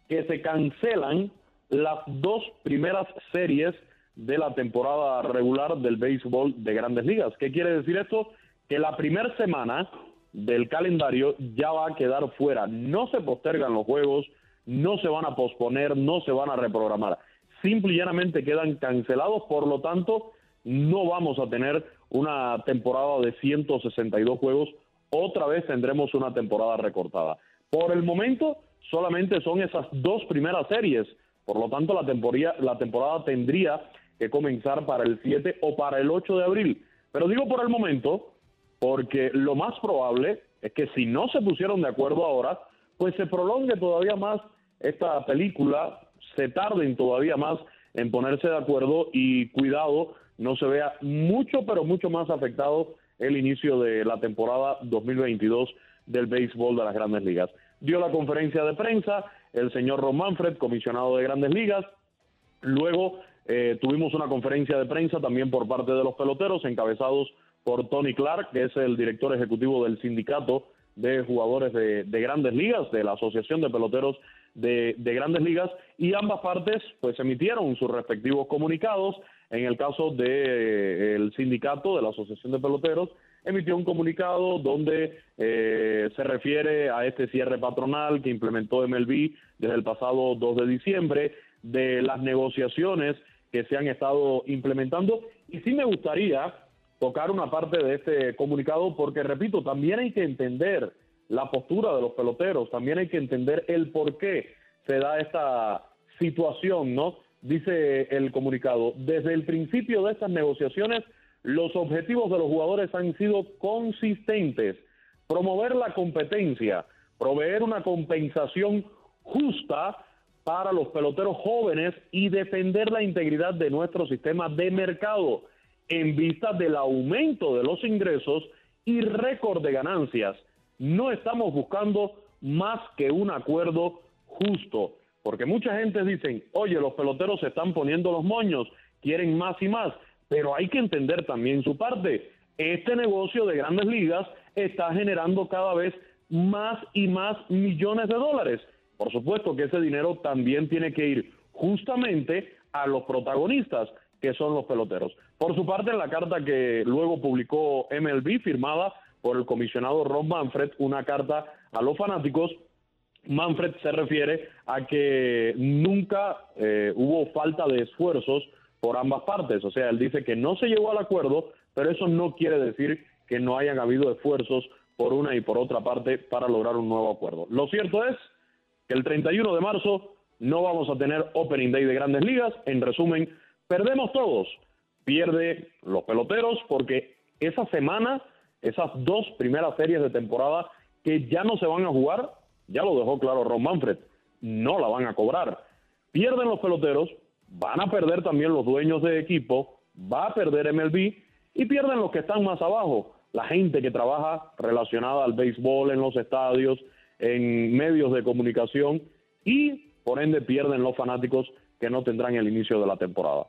que se cancelan las dos primeras series de la temporada regular del béisbol de grandes ligas. ¿Qué quiere decir esto? Que la primera semana del calendario ya va a quedar fuera. No se postergan los juegos, no se van a posponer, no se van a reprogramar. Simple y llanamente quedan cancelados, por lo tanto, no vamos a tener una temporada de 162 juegos. Otra vez tendremos una temporada recortada. Por el momento, solamente son esas dos primeras series. Por lo tanto, la temporada, la temporada tendría que comenzar para el 7 o para el 8 de abril. Pero digo por el momento, porque lo más probable es que si no se pusieron de acuerdo ahora, pues se prolongue todavía más esta película, se tarden todavía más en ponerse de acuerdo y cuidado, no se vea mucho, pero mucho más afectado el inicio de la temporada 2022 del béisbol de las grandes ligas. Dio la conferencia de prensa el señor Ron Manfred, comisionado de grandes ligas, luego eh, tuvimos una conferencia de prensa también por parte de los peloteros, encabezados por Tony Clark, que es el director ejecutivo del sindicato de jugadores de, grandes ligas, de la Asociación de Peloteros de, Grandes Ligas, y ambas partes pues emitieron sus respectivos comunicados. En el caso del de, sindicato de la Asociación de Peloteros, emitió un comunicado donde eh, se refiere a este cierre patronal que implementó MLB desde el pasado 2 de diciembre, de las negociaciones que se han estado implementando. Y sí me gustaría tocar una parte de este comunicado porque, repito, también hay que entender la postura de los peloteros, también hay que entender el por qué se da esta situación, ¿no? Dice el comunicado, desde el principio de estas negociaciones, los objetivos de los jugadores han sido consistentes, promover la competencia, proveer una compensación justa para los peloteros jóvenes y defender la integridad de nuestro sistema de mercado en vista del aumento de los ingresos y récord de ganancias. No estamos buscando más que un acuerdo justo. porque mucha gente dice, oye, los peloteros se están poniendo los moños, quieren más y más, pero hay que entender también su parte. Este negocio de grandes ligas está generando cada vez más y más millones de dólares. Por supuesto que ese dinero también tiene que ir justamente a los protagonistas, que son los peloteros. Por su parte, en la carta que luego publicó MLB, firmada por el comisionado Ron Manfred, una carta a los fanáticos, Manfred se refiere a que nunca eh, hubo falta de esfuerzos por ambas partes. O sea, él dice que no se llegó al acuerdo, pero eso no quiere decir que no hayan habido esfuerzos por una y por otra parte para lograr un nuevo acuerdo. Lo cierto es que el 31 de marzo no vamos a tener Opening Day de grandes ligas. En resumen, perdemos todos. Pierde los peloteros porque esa semana, esas dos primeras series de temporada que ya no se van a jugar, ya lo dejó claro Ron Manfred, no la van a cobrar. Pierden los peloteros, van a perder también los dueños de equipo, va a perder MLB y pierden los que están más abajo, la gente que trabaja relacionada al béisbol en los estadios, en medios de comunicación y por ende pierden los fanáticos que no tendrán el inicio de la temporada.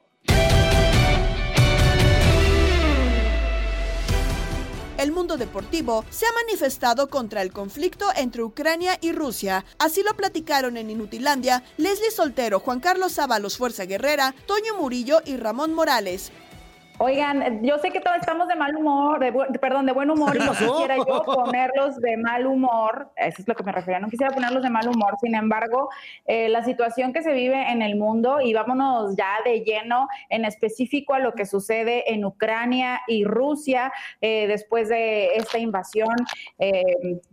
el mundo deportivo se ha manifestado contra el conflicto entre Ucrania y Rusia. Así lo platicaron en Inutilandia Leslie Soltero, Juan Carlos Ábalos Fuerza Guerrera, Toño Murillo y Ramón Morales. Oigan, yo sé que todos estamos de mal humor, de perdón, de buen humor, y no quisiera yo ponerlos de mal humor, eso es lo que me refería, no quisiera ponerlos de mal humor, sin embargo, eh, la situación que se vive en el mundo, y vámonos ya de lleno en específico a lo que sucede en Ucrania y Rusia eh, después de esta invasión eh,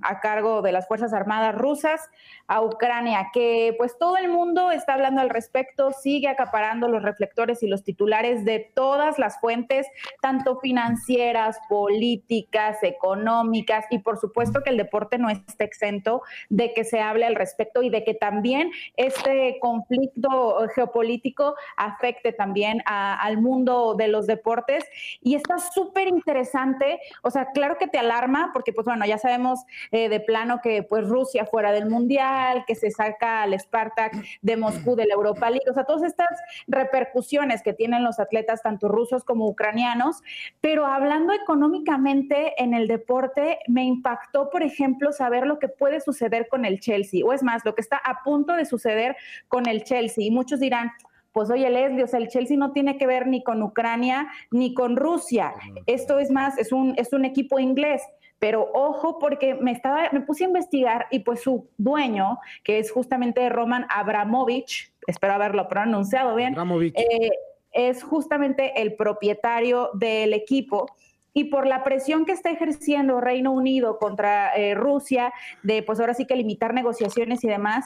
a cargo de las Fuerzas Armadas rusas a Ucrania, que pues todo el mundo está hablando al respecto, sigue acaparando los reflectores y los titulares de todas las fuentes, tanto financieras, políticas, económicas, y por supuesto que el deporte no está exento de que se hable al respecto y de que también este conflicto geopolítico afecte también al mundo de los deportes. Y está súper interesante, o sea, claro que te alarma, porque pues bueno, ya sabemos eh, de plano que pues Rusia fuera del Mundial, que se saca al Spartak de Moscú de la Europa League, o sea, todas estas repercusiones que tienen los atletas, tanto rusos como ucranianos, pero hablando económicamente en el deporte, me impactó, por ejemplo, saber lo que puede suceder con el Chelsea, o es más, lo que está a punto de suceder con el Chelsea. Y muchos dirán, pues oye, Leslie, o sea, el Chelsea no tiene que ver ni con Ucrania ni con Rusia. Esto es más, es un, es un equipo inglés. Pero ojo, porque me, estaba, me puse a investigar y pues su dueño, que es justamente Roman Abramovich, espero haberlo pronunciado bien, eh, es justamente el propietario del equipo y por la presión que está ejerciendo Reino Unido contra eh, Rusia, de pues ahora sí que limitar negociaciones y demás,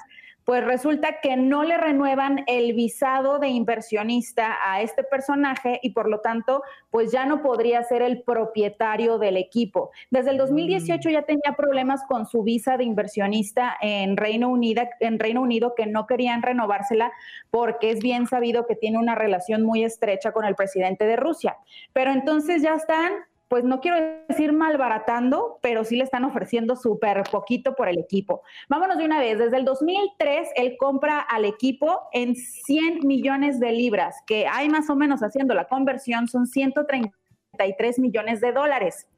pues resulta que no le renuevan el visado de inversionista a este personaje y por lo tanto, pues ya no podría ser el propietario del equipo. Desde el 2018 mm. ya tenía problemas con su visa de inversionista en Reino Unido, en Reino Unido que no querían renovársela porque es bien sabido que tiene una relación muy estrecha con el presidente de Rusia. Pero entonces ya están pues no quiero decir malbaratando, pero sí le están ofreciendo súper poquito por el equipo. Vámonos de una vez, desde el 2003 él compra al equipo en 100 millones de libras, que hay más o menos haciendo la conversión, son 133 millones de dólares.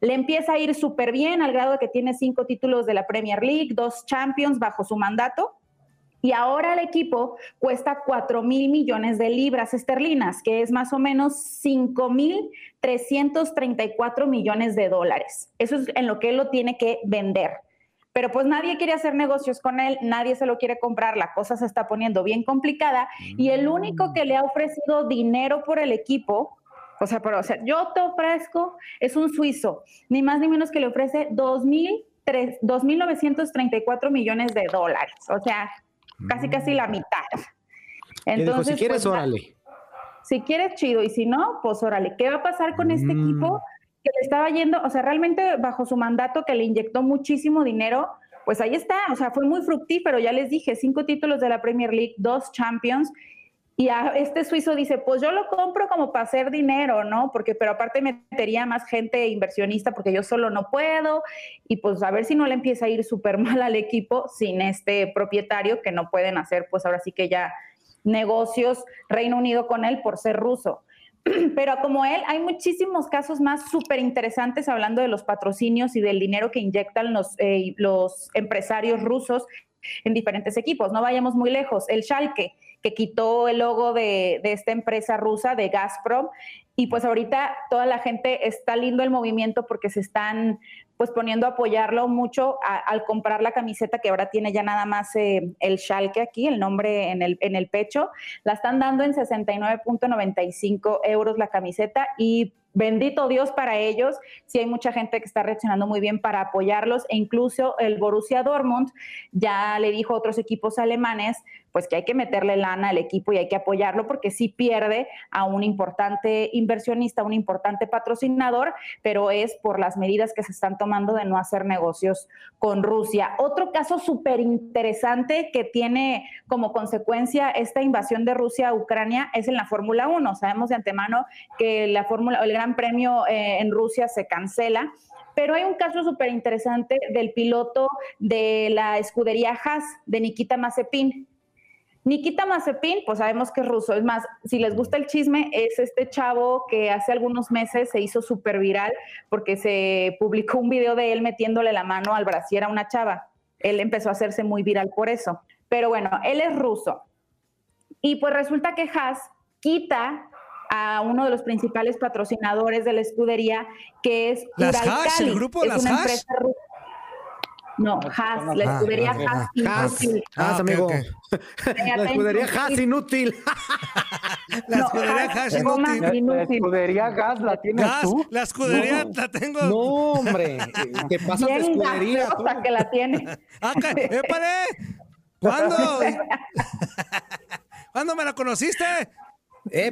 Le empieza a ir súper bien al grado de que tiene cinco títulos de la Premier League, dos Champions bajo su mandato y ahora el equipo cuesta 4 mil millones de libras esterlinas, que es más o menos 5 mil 334 millones de dólares. Eso es en lo que él lo tiene que vender. Pero pues nadie quiere hacer negocios con él, nadie se lo quiere comprar, la cosa se está poniendo bien complicada y el único que le ha ofrecido dinero por el equipo o sea, pero, o sea, yo te ofrezco, es un suizo, ni más ni menos que le ofrece 2.934 millones de dólares. O sea, casi casi la mitad. Entonces, si quieres, pues, órale. Si quieres, chido, y si no, pues órale. ¿Qué va a pasar con este mm. equipo que le estaba yendo, o sea, realmente bajo su mandato que le inyectó muchísimo dinero? Pues ahí está, o sea, fue muy fructífero, ya les dije, cinco títulos de la Premier League, dos Champions, Y a este suizo dice, pues yo lo compro como para hacer dinero, ¿no? Porque, pero aparte metería más gente inversionista porque yo solo no puedo. Y pues a ver si no le empieza a ir súper mal al equipo sin este propietario que no pueden hacer, pues ahora sí que ya negocios Reino Unido con él por ser ruso. Pero como él, hay muchísimos casos más súper interesantes hablando de los patrocinios y del dinero que inyectan los, eh, los empresarios rusos en diferentes equipos. No vayamos muy lejos. El Schalke, que quitó el logo de, de esta empresa rusa, de Gazprom, y pues ahorita toda la gente está lindo el movimiento porque se están pues poniendo a apoyarlo mucho a- al comprar la camiseta que ahora tiene ya nada más eh, el Schalke aquí, el nombre en el, en el pecho. La están dando en 69.95 euros la camiseta y bendito Dios para ellos. Sí hay mucha gente que está reaccionando muy bien para apoyarlos e incluso el Borussia Dortmund ya le dijo a otros equipos alemanes pues que hay que meterle lana al equipo y hay que apoyarlo porque sí pierde a un importante inversionista, un importante patrocinador, pero es por las medidas que se están tomando de no hacer negocios con Rusia. Otro caso súper interesante que tiene como consecuencia esta invasión de Rusia a Ucrania es en la Fórmula 1. Sabemos de antemano que la Fórmula, el Premio eh, en Rusia se cancela. Pero hay un caso súper interesante del piloto de la escudería Haas, de Nikita Mazepin. Nikita Mazepin, pues sabemos que es ruso. Es más, si les gusta el chisme, es este chavo que hace algunos meses se hizo súper viral porque se publicó un video de él metiéndole la mano al brasier a una chava. Él empezó a hacerse muy viral por eso. Pero bueno, él es ruso. Y pues resulta que Haas quita a uno de los principales patrocinadores de la escudería, que es ¿Las. Haas? ¿El grupo Es Las una Haas? empresa rusa. No, Haas, la Ah, escudería. Haas. Haas, inútil. Haas, amigo. La escudería. Haas inútil. La escudería Haas, Haas inútil. inútil. escudería Gas la tienes Gas, tú. la escudería No. la tengo. No, hombre. Te pasas de escudería. tú. gaseosa que la tiene. Ah, ¡Épale! ¿Cuándo? ¿Cuándo me la conociste?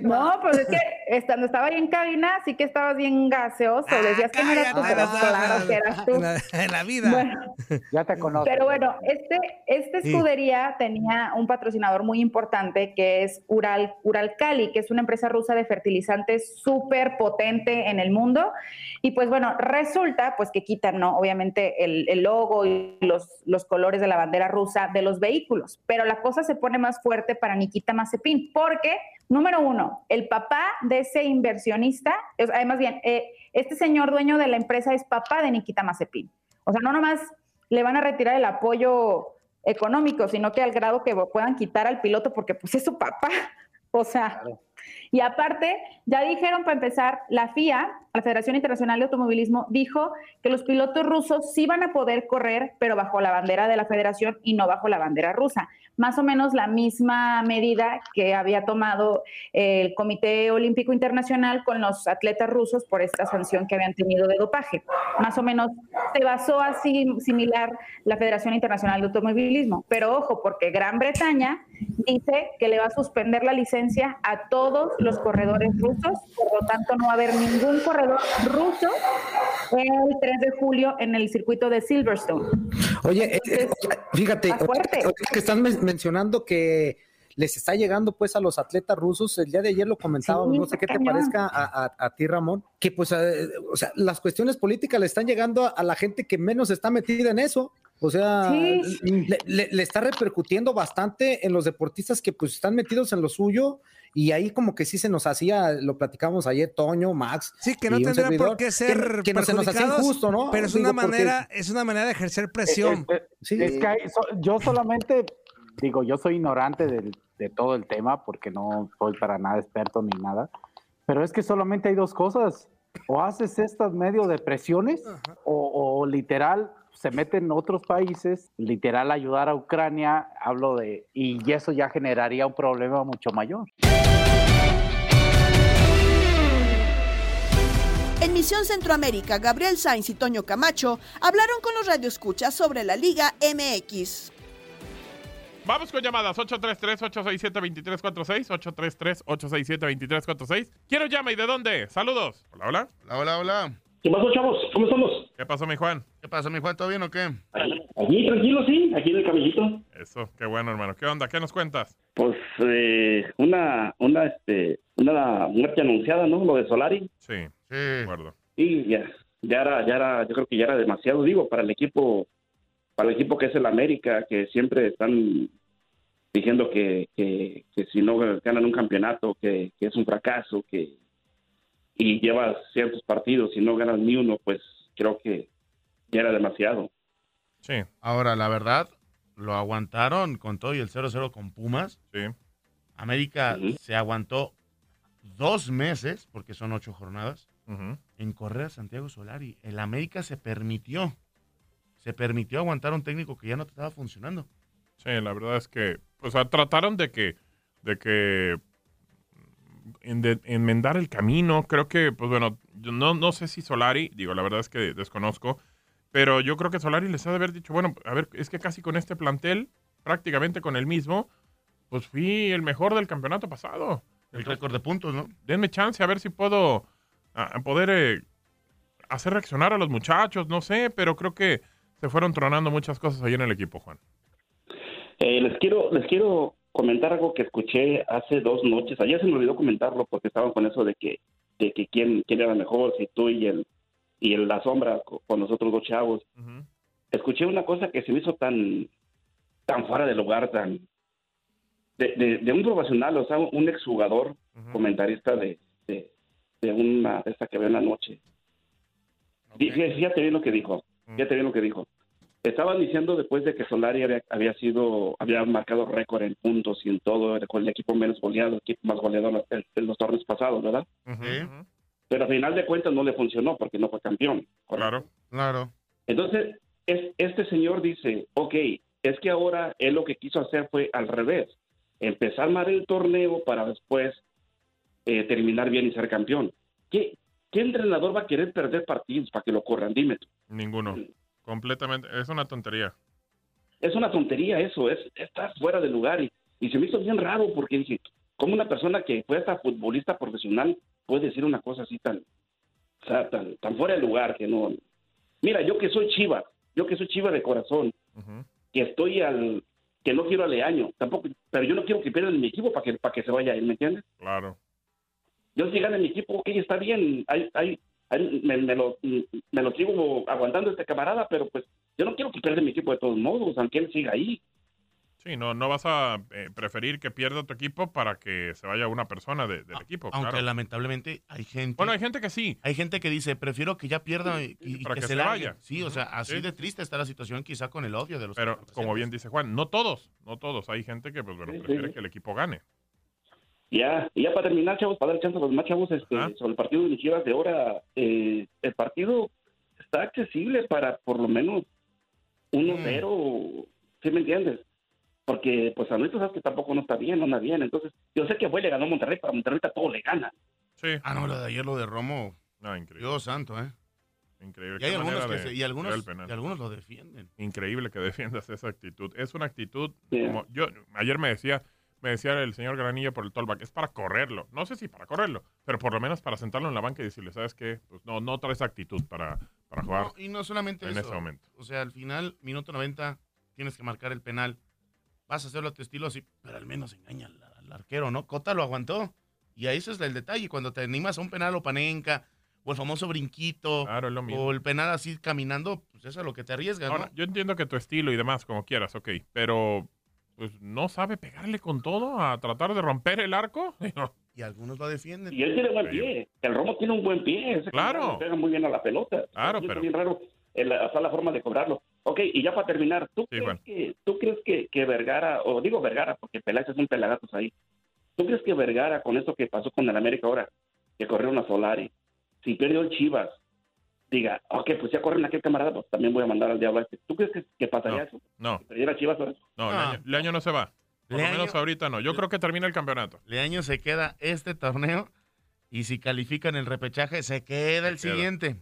No, pues es que estando estaba ahí en cabina, sí que estabas bien gaseoso. Decías que no eras tú, Ah, pero claro que eras tú. En la, en la vida. Bueno, Ya te conozco. Pero bueno, este, esta Sí. escudería tenía un patrocinador muy importante que es Ural, Uralkali, que es una empresa rusa de fertilizantes súper potente en el mundo. Y pues bueno, resulta pues que quitan, ¿no? Obviamente el, el logo y los, los colores de la bandera rusa de los vehículos. Pero la cosa se pone más fuerte para Nikita Mazepin, porque, número uno, el papá de ese inversionista, además bien, eh, este señor dueño de la empresa es papá de Nikita Mazepin. O sea, no nomás le van a retirar el apoyo económico, sino que al grado que puedan quitar al piloto porque pues es su papá. O sea, y aparte, ya dijeron para empezar, la FIA, la Federación Internacional de Automovilismo, dijo que los pilotos rusos sí van a poder correr, pero bajo la bandera de la federación y no bajo la bandera rusa. Más o menos la misma medida que había tomado el Comité Olímpico Internacional con los atletas rusos por esta sanción que habían tenido de dopaje. Más o menos se basó así similar la Federación Internacional de Automovilismo. Pero ojo, porque Gran Bretaña dice que le va a suspender la licencia a todos los corredores rusos, por lo tanto no va a haber ningún corredor ruso el 3 de julio en el circuito de Silverstone. Oye, eh, eh, fíjate, ahorita que están men- mencionando que les está llegando pues a los atletas rusos, el día de ayer lo comentábamos, Sí, no sé qué te cañón. parezca a, a- a ti, Ramón, que pues, eh, o sea, las cuestiones políticas le están llegando a, a la gente que menos está metida en eso. O sea, Sí. le, le- le está repercutiendo bastante en los deportistas que pues están metidos en lo suyo y ahí como que sí se nos hacía, lo platicamos ayer, Toño, Max. Sí, que no tendría servidor, por qué que- ser que, no se nos hacía injusto, ¿no? Pero es Digo, una porque- manera, es una manera de ejercer presión. Eh, eh, Es que hay- so- yo solamente, digo, yo soy ignorante del- de todo el tema porque no soy para nada experto ni nada, pero es que solamente hay dos cosas. O haces estas medio de presiones o, o literal se meten otros países, literal ayudar a Ucrania, hablo de, y eso ya generaría un problema mucho mayor. En Misión Centroamérica, Gabriel Sainz y Toño Camacho hablaron con los radioescuchas sobre la Liga MX. Vamos con llamadas 833-867-2346, 833-867-2346. ¿Quién nos llama y de dónde? Saludos. Hola, hola. Hola, hola, hola. ¿Qué pasó, chavos? ¿Cómo estamos? ¿Qué pasó, mi Juan? ¿Qué pasa, mi Juan? ¿Todo bien o qué? Aquí, tranquilo, sí, aquí en el cabellito. Eso, qué bueno, hermano. ¿Qué onda? ¿Qué nos cuentas? Pues eh, una, una, este, una muerte anunciada, ¿no? Lo de Solari. Sí, de acuerdo. Y ya, ya era, ya era, yo creo que ya era demasiado, digo, para el equipo, para el equipo que es el América, que siempre están diciendo que, que, que si no ganan un campeonato, que, que es un fracaso, que y llevas ciertos partidos y no ganas ni uno, pues creo que ya era demasiado. Sí. Ahora, la verdad, lo aguantaron con todo y el 0-0 con Pumas. Sí. América se aguantó dos meses, porque son ocho jornadas, en correr a Santiago Solari. El América se permitió, se permitió aguantar a un técnico que ya no te estaba funcionando. Sí, la verdad es que, o sea, trataron de que, de que enmendar el camino. Creo que, pues bueno, yo no, no sé si Solari, digo, la verdad es que desconozco, pero yo creo que Solari les ha de haber dicho, bueno, a ver, es que casi con este plantel, prácticamente con el mismo, pues fui el mejor del campeonato pasado. El récord de puntos, ¿no? Denme chance a ver si puedo a, a poder eh, hacer reaccionar a los muchachos, no sé, pero creo que se fueron tronando muchas cosas ahí en el equipo, Juan. Eh, les quiero les quiero comentar algo que escuché hace dos noches. Ayer se me olvidó comentarlo porque estaban con eso de que de que quién, quién era mejor, si tú y el y el la sombra co- con los otros dos chavos. Escuché una cosa que se me hizo tan tan fuera de lugar, tan de, de, de un profesional, o sea, un exjugador, comentarista de, de, de una de esta que veo en la noche. Fíjate, fíjate bien lo que dijo. Fíjate bien lo que dijo. Estaban diciendo después de que Solari había, había sido, había marcado récord en puntos y en todo, con el equipo menos goleado, el equipo más goleador en, en los torneos pasados, ¿verdad? Pero al final de cuentas no le funcionó porque no fue campeón. Claro. Claro. Entonces, es, este señor dice, ok, es que ahora él lo que quiso hacer fue al revés, empezar mal el torneo para después eh, terminar bien y ser campeón. ¿Qué, ¿Qué entrenador va a querer perder partidos para que lo corran? Dime tú. Ninguno. Completamente. Es una tontería. Es una tontería eso, es estás fuera de lugar y, y se me hizo bien raro porque dije, ¿cómo una persona que fue hasta futbolista profesional puede decir una cosa así tan, o sea, tan, tan fuera de lugar que no... Mira, yo que soy chiva, yo que soy chiva de corazón, que estoy al... que no quiero a Leaño, tampoco, pero yo no quiero que pierdan mi equipo para que, para que se vaya él, ¿me entiendes? Claro. Yo si gana mi equipo, ok, está bien, hay- me, me lo, me lo sigo aguantando este camarada, pero pues yo no quiero que pierda mi equipo de todos modos, aunque él siga ahí. Sí, no, no vas a eh, preferir que pierda tu equipo para que se vaya una persona de- del equipo. Aunque claro. lamentablemente hay gente. Bueno, hay gente que sí. Hay gente que dice, prefiero que ya pierda y, y Para que, que se se vaya. Sí, o sea, así Sí. de triste está la situación, quizá con el odio de los. Pero como bien dice Juan, no todos, no todos. Hay gente que, pues bueno, sí, prefiere sí. que el equipo gane. Ya, y ya para terminar, chavos, para dar chance a los más chavos, este, sobre el partido de Chivas de ahora, eh, el partido está accesible para por lo menos 1-0, ¿sí me entiendes? Porque, pues, a nosotros sabes que tampoco no está bien, no anda bien. Entonces, yo sé que fue le ganó a Monterrey, pero a Monterrey a todo le gana. Sí. Ah, no, lo de ayer, lo de Romo. No, increíble. Dios santo, ¿eh? Increíble. Y hay algunos que se- y algunos- y algunos lo defienden. Increíble que defiendas esa actitud. Es una actitud Sí. como yo ayer me decía, me decía el señor Granilla por el tollback, es para correrlo. No sé si para correrlo, pero por lo menos para sentarlo en la banca y decirle, ¿sabes qué? Pues no, no traes actitud para, para jugar. No, y no solamente en eso. ese momento. O sea, al final, minuto 90, tienes que marcar el penal. Vas a hacerlo a tu estilo así, pero al menos engaña al, al arquero, ¿no? Cota lo aguantó. Y ahí ese es el detalle. Cuando te animas a un penal o panenca, o el famoso brinquito, mismo. o el penal así caminando, pues eso es lo que te arriesgas, ¿no? Ahora, yo entiendo que tu estilo y demás, como quieras, ok, pero pues no sabe pegarle con todo a tratar de romper el arco. Y algunos lo defienden. Y él tiene buen pie. El Romo tiene un buen pie. Ese Claro. pega muy bien a la pelota. Claro, Es pero- bien raro el, o sea, la forma de cobrarlo. Ok, y ya para terminar, ¿tú crees, bueno. que, ¿tú crees que, que Vergara, o digo Vergara porque Peláez es un pelagatos ahí, ¿tú crees que Vergara, con esto que pasó con el América ahora, que corrieron a Solari, si perdió el Chivas, diga, ok, pues ya corren a aquel camarada, pues también voy a mandar al diablo a este. ¿Tú crees que, que pasaría eso? No, ¿Que perdiera Chivas ahora? no, Ah. Leaño, Leaño no se va. Por lo menos ahorita no. Yo creo que termina el campeonato. Leaño se queda este torneo y si califican el repechaje, se queda el Se queda. siguiente.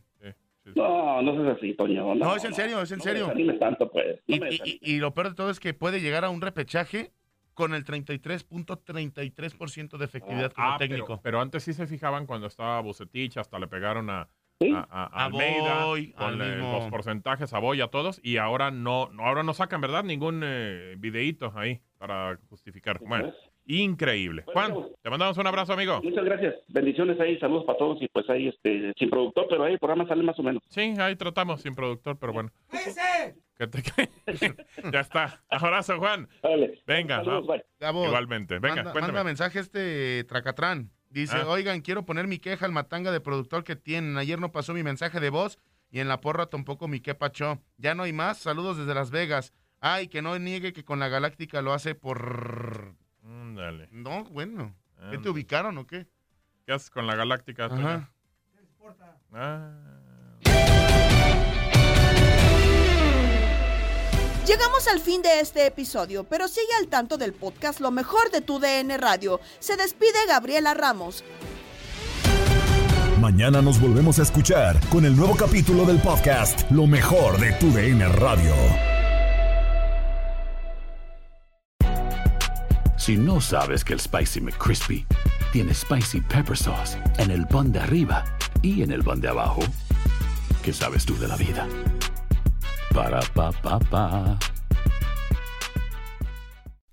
No, no seas así, Toño. No, es en serio, es en no serio. me tanto, pues. No Y, me y- y- lo peor de todo es que puede llegar a un repechaje con el 33.33% de efectividad como Ah, pero- técnico. Pero, antes sí se fijaban cuando estaba Bucetich, hasta le pegaron a, a, a- Almeida, Boy, con al mismo- los porcentajes, a Boy, a todos, y ahora no, no- ahora no sacan, ¿verdad? Ningún eh, videíto ahí para justificar. Bueno, increíble. Juan, te mandamos un abrazo, amigo. Muchas gracias. Bendiciones ahí, saludos para todos y pues ahí este sin productor, pero ahí el programa sale más o menos. Sí, ahí tratamos sin productor, pero bueno. Que te- ya está. Abrazo, Juan. Venga, Saludos, igualmente. Venga, manda, cuéntame. manda mensaje este Tracatrán. Dice, Ah. oigan, quiero poner mi queja al matanga de productor que tienen. Ayer no pasó mi mensaje de voz y en la porra tampoco mi que pacho. Ya no hay más. Saludos desde Las Vegas. Ay, que no niegue que con la Galáctica lo hace por... Dale. No, bueno. ¿Qué te ubicaron o qué? ¿Qué haces con la Galáctica? Ajá. Ah. Llegamos al fin de este episodio, pero sigue al tanto del podcast Lo mejor de tu DN Radio. Se despide Gabriela Ramos. Mañana nos volvemos a escuchar con el nuevo capítulo del podcast Lo mejor de tu DN Radio. Si no sabes que el Spicy McCrispy tiene Spicy Pepper Sauce en el pan de arriba y en el pan de abajo, ¿qué sabes tú de la vida? Ba-da-ba-ba-ba.